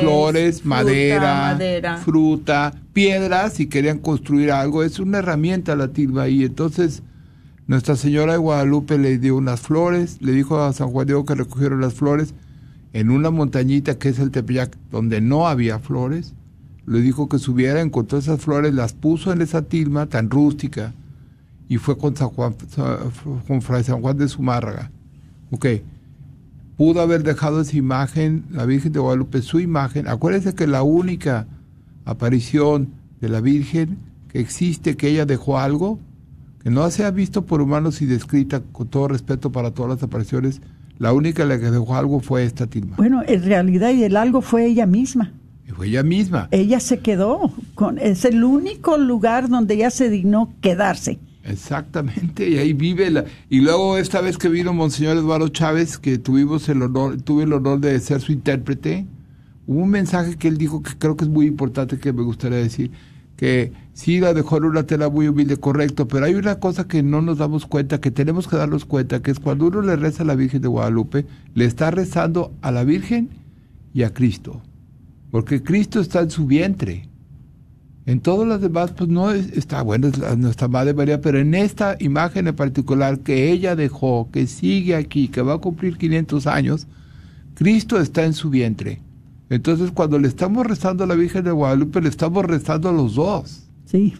flores, madera, fruta, piedras y querían construir algo. Es una herramienta la tilba. Y entonces Nuestra Señora de Guadalupe le dio unas flores, le dijo a San Juan Diego que recogieron las flores en una montañita que es el Tepeyac, donde no había flores. Le dijo que subiera, encontró esas flores, las puso en esa tilma tan rústica y fue con San Juan, de Zumárraga. Ok pudo haber dejado esa imagen, la Virgen de Guadalupe, su imagen. Acuérdense que la única aparición de la Virgen que existe, que ella dejó algo, que no se ha visto por humanos y descrita con todo respeto para todas las apariciones, la única la que dejó algo fue esta tilma. Bueno, en realidad y el algo fue ella misma. fue ella misma. Ella se quedó, con, es el único lugar donde ella se dignó quedarse. Exactamente, y ahí vive la... Y luego esta vez que vino Monseñor Eduardo Chávez, que tuvimos el honor, tuve el honor de ser su intérprete, hubo un mensaje que él dijo que creo que es muy importante que me gustaría decir, que sí la dejó en una tela muy humilde, correcto, pero hay una cosa que no nos damos cuenta, que tenemos que darnos cuenta, que es cuando uno le reza a la Virgen de Guadalupe, le está rezando a la Virgen y a Cristo, porque Cristo está en su vientre. En todas las demás, pues no está bueno, es nuestra Madre María, pero en esta imagen en particular que ella dejó, que sigue aquí, que va a cumplir 500 años, Cristo está en su vientre. Entonces, cuando le estamos rezando a la Virgen de Guadalupe, le estamos rezando a los dos. Sí.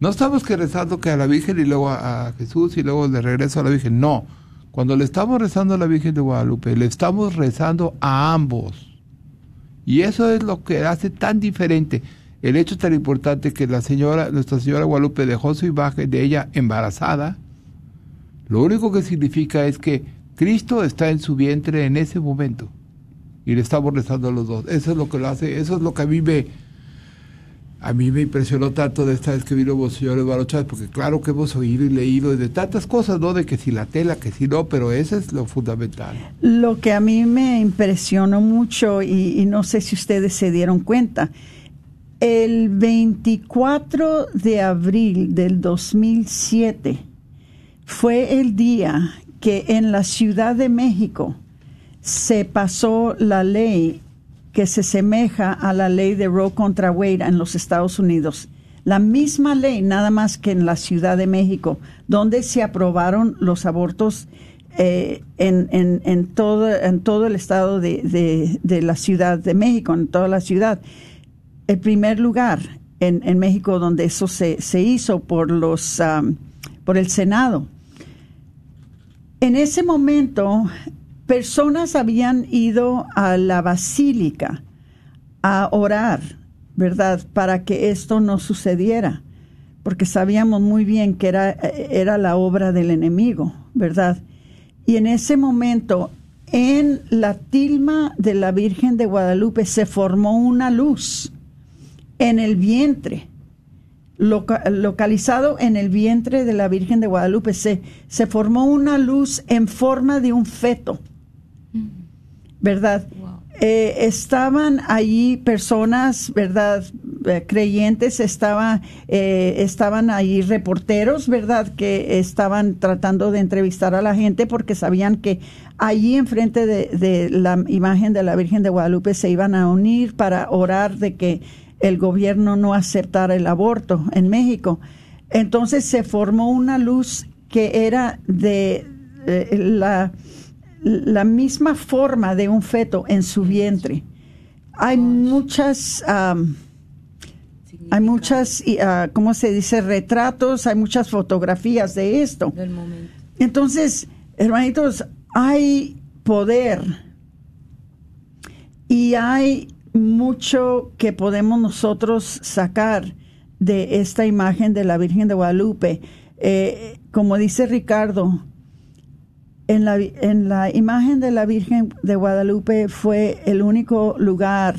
No estamos que rezando que a la Virgen y luego a, Jesús y luego de regreso a la Virgen. No. Cuando le estamos rezando a la Virgen de Guadalupe, le estamos rezando a ambos. Y eso es lo que hace tan diferente el hecho tan importante que la señora, Nuestra Señora Guadalupe dejó su imagen de ella embarazada, lo único que significa es que Cristo está en su vientre en ese momento. Y le estamos rezando a los dos. Eso es lo que lo hace, eso es lo que a mí me, a mí me impresionó tanto de esta vez que vino señor Eduardo Chávez, porque claro que hemos oído y leído de tantas cosas, ¿no? De que si la tela, que si no, pero eso es lo fundamental. Lo que a mí me impresionó mucho, y no sé si ustedes se dieron cuenta, El 24 de abril del 2007 fue el día que en la Ciudad de México se pasó la ley que se semeja a la ley de Roe contra Wade en los Estados Unidos. La misma ley, nada más que en la Ciudad de México, donde se aprobaron los abortos eh, en, en, todo, en todo el estado de, la Ciudad de México, en toda la ciudad. El primer lugar en, México donde eso se, hizo por, los, por el Senado. En ese momento, personas habían ido a la basílica a orar, ¿verdad? Para que esto no sucediera, porque sabíamos muy bien que era, era la obra del enemigo, ¿verdad? Y en ese momento, en la tilma de la Virgen de Guadalupe se formó una luz en el vientre, localizado en el vientre de la Virgen de Guadalupe, se, se formó una luz en forma de un feto, ¿verdad? Eh, estaban allí personas, ¿verdad? Eh, creyentes, estaba, eh, estaban ahí reporteros, ¿verdad? Que estaban tratando de entrevistar a la gente porque sabían que allí enfrente de, de la imagen de la Virgen de Guadalupe se iban a unir para orar de que el gobierno no aceptara el aborto en México. Entonces se formó una luz que era de la la misma forma de un feto en su vientre. Hay muchas, hay muchas, uh, ¿cómo se dice? Retratos, hay muchas fotografías de esto. Entonces, hermanitos, hay poder y hay mucho que podemos nosotros sacar de esta imagen de la Virgen de Guadalupe. Eh, como dice Ricardo, en la, en la imagen de la Virgen de Guadalupe fue el único lugar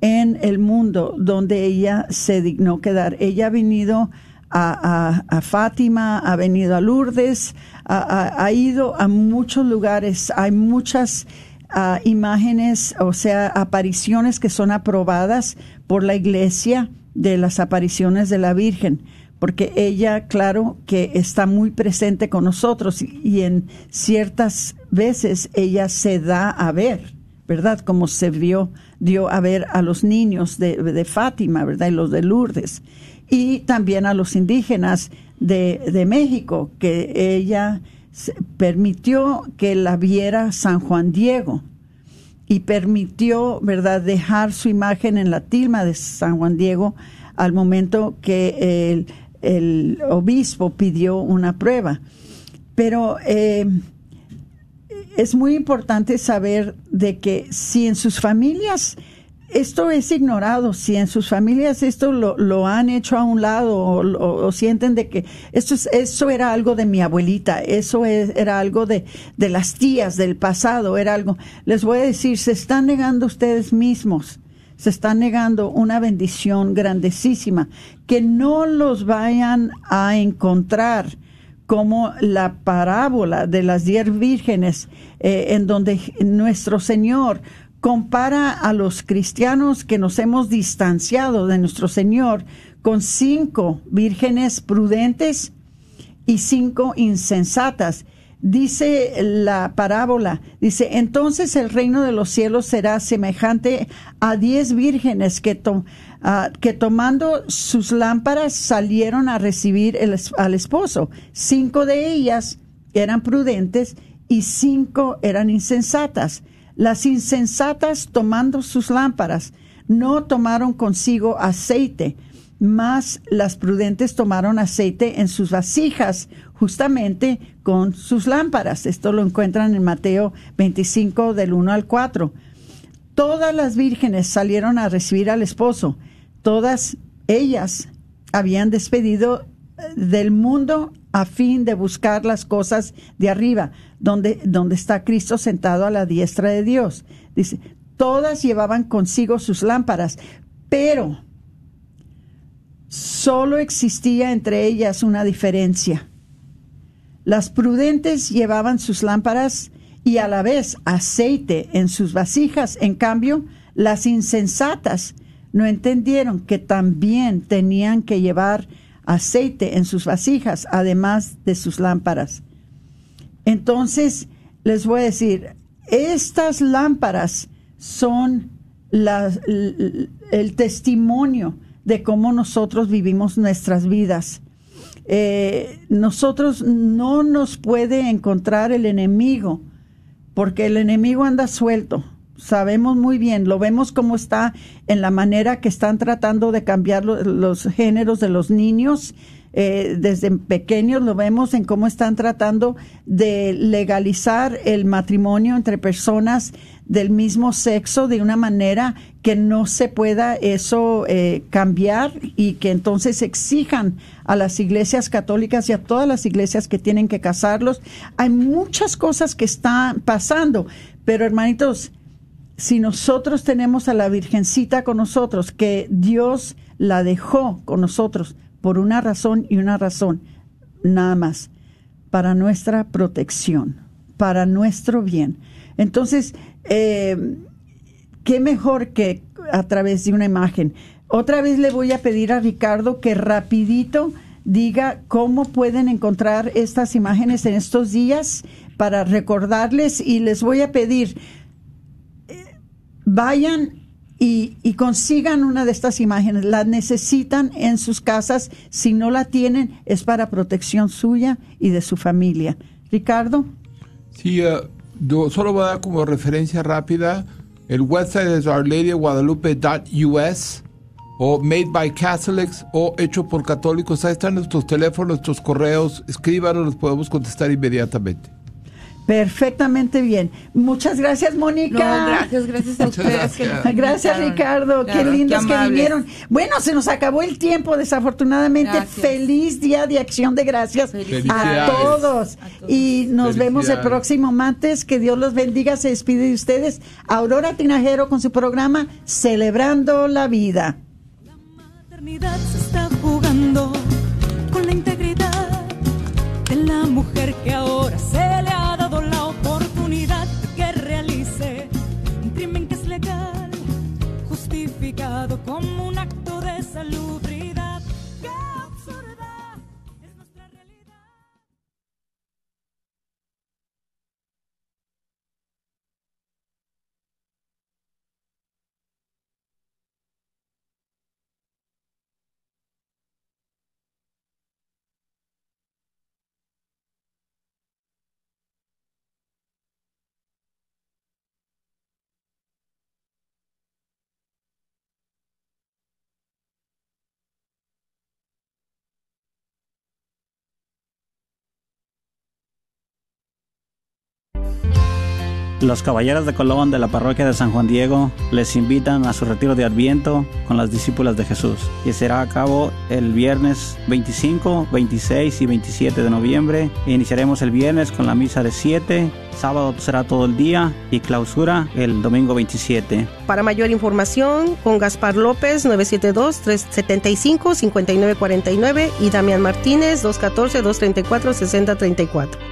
en el mundo donde ella se dignó quedar. Ella ha venido a, a, Fátima, ha venido a Lourdes, ha, ido a muchos lugares, hay muchas ah, imágenes, o sea, apariciones que son aprobadas por la iglesia de las apariciones de la Virgen porque ella, claro, que está muy presente con nosotros y, en ciertas veces ella se da a ver, ¿verdad? Como se vio, dio a ver a los niños de, Fátima, ¿verdad? Y los de Lourdes. Y también a los indígenas de, México, que ella permitió que la viera San Juan Diego y permitió, ¿verdad?, dejar su imagen en la tilma de San Juan Diego al momento que el el obispo pidió una prueba. Pero eh, es muy importante saber de que si en sus familias esto es ignorado, si en sus familias esto lo, han hecho a un lado o, sienten de que esto es, eso era algo de mi abuelita, eso era algo de, de las tías del pasado, era algo, les voy a decir, se están negando ustedes mismos se está negando una bendición grandísima, que no los vayan a encontrar como la parábola de las diez vírgenes, eh, en donde nuestro Señor compara a los cristianos que nos hemos distanciado de nuestro Señor con cinco vírgenes prudentes y cinco insensatas dice la parábola, dice, entonces el reino de los cielos será semejante a diez vírgenes que, ah, que tomando sus lámparas salieron a recibir al esposo. Cinco de ellas eran prudentes y cinco eran insensatas. Las insensatas tomando sus lámparas no tomaron consigo aceite, mas las prudentes tomaron aceite en sus vasijas justamente con sus lámparas. Esto lo encuentran en Mateo 25 del 1 al 4. Todas las vírgenes salieron a recibir al esposo. Todas ellas habían despedido eh, del mundo a fin de buscar las cosas de arriba, donde, donde está Cristo sentado a la diestra de Dios. Dice, todas llevaban consigo sus lámparas, pero solo existía entre ellas una diferencia. Las prudentes llevaban sus lámparas y a la vez aceite en sus vasijas. En cambio, las insensatas no entendieron que también tenían que llevar aceite en sus vasijas, además de sus lámparas. Entonces, les voy a decir, estas lámparas son el testimonio de cómo nosotros vivimos nuestras vidas. Eh, nosotros no nos puede encontrar el enemigo, porque el enemigo anda suelto. Sabemos muy bien, lo vemos como está en la manera que están tratando de cambiar los géneros de los niños eh, desde pequeños lo vemos en cómo están tratando de legalizar el matrimonio entre personas del mismo sexo de una manera que no se pueda eso eh, cambiar y que entonces exijan a las iglesias católicas y a todas las iglesias que tienen que casarlos. Hay muchas cosas que están pasando, pero hermanitos, si nosotros tenemos a la Virgencita con nosotros, que Dios la dejó con nosotros por una razón y una razón, nada más, para nuestra protección, para nuestro bien. Entonces, eh, qué mejor que a través de una imagen. Otra vez le voy a pedir a Ricardo que rapidito diga cómo pueden encontrar estas imágenes en estos días para recordarles y les voy a pedir, eh, vayan y, consigan una de estas imágenes. La necesitan en sus casas. Si no la tienen, es para protección suya y de su familia. Ricardo. Sí, eh, solo voy a dar como referencia rápida. El website es ourladyguadalupe.us o Made by Catholics o Hecho por Católicos. Ahí están nuestros teléfonos, nuestros correos. Escríbanos, los podemos contestar inmediatamente. Perfectamente bien. Muchas gracias, Mónica. gracias, gracias a ustedes. Gracias, Ricardo. qué lindos que vinieron. Bueno, se nos acabó el tiempo, desafortunadamente. Feliz Día de Acción de Gracias a todos. Y nos vemos el próximo martes. Que Dios los bendiga. Se despide de ustedes. Aurora Tinajero con su programa Celebrando la Vida. La maternidad se está jugando con la integridad de la mujer que ahora se Los caballeros de Colón de la parroquia de San Juan Diego les invitan a su retiro de Adviento con las discípulas de Jesús y será a cabo el viernes 25, 26 y 27 de noviembre. Iniciaremos el viernes con la misa de 7, sábado será todo el día y clausura el domingo 27. Para mayor información con Gaspar López 972-375-5949 y Damián Martínez 214-234-6034.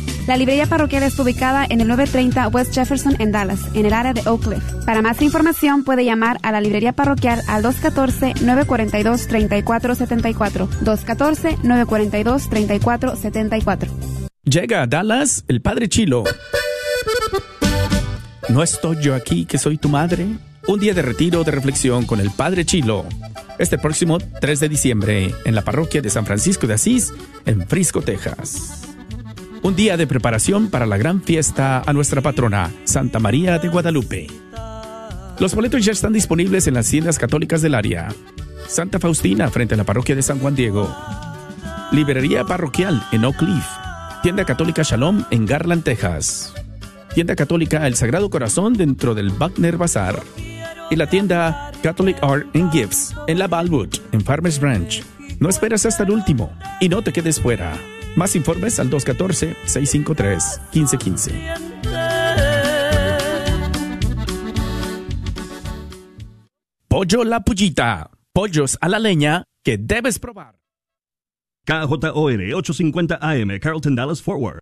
La librería parroquial está ubicada en el 930 West Jefferson en Dallas, en el área de Oak Cliff. Para más información puede llamar a la librería parroquial al 214-942-3474. 214-942-3474. Llega a Dallas el Padre Chilo. ¿No estoy yo aquí que soy tu madre? Un día de retiro de reflexión con el Padre Chilo. Este próximo 3 de diciembre en la parroquia de San Francisco de Asís, en Frisco, Texas un día de preparación para la gran fiesta a nuestra patrona, Santa María de Guadalupe. Los boletos ya están disponibles en las tiendas católicas del área. Santa Faustina frente a la parroquia de San Juan Diego. Librería parroquial en Oak Cliff. Tienda católica Shalom en Garland, Texas. Tienda católica El Sagrado Corazón dentro del Wagner Bazar. Y la tienda Catholic Art and Gifts en la Balwood, en Farmers Branch. No esperes hasta el último y no te quedes fuera. Más informes al 214-653-1515. Pollo La Pullita. Pollos a la leña que debes probar. KJOR 850 AM, Carlton Dallas Forward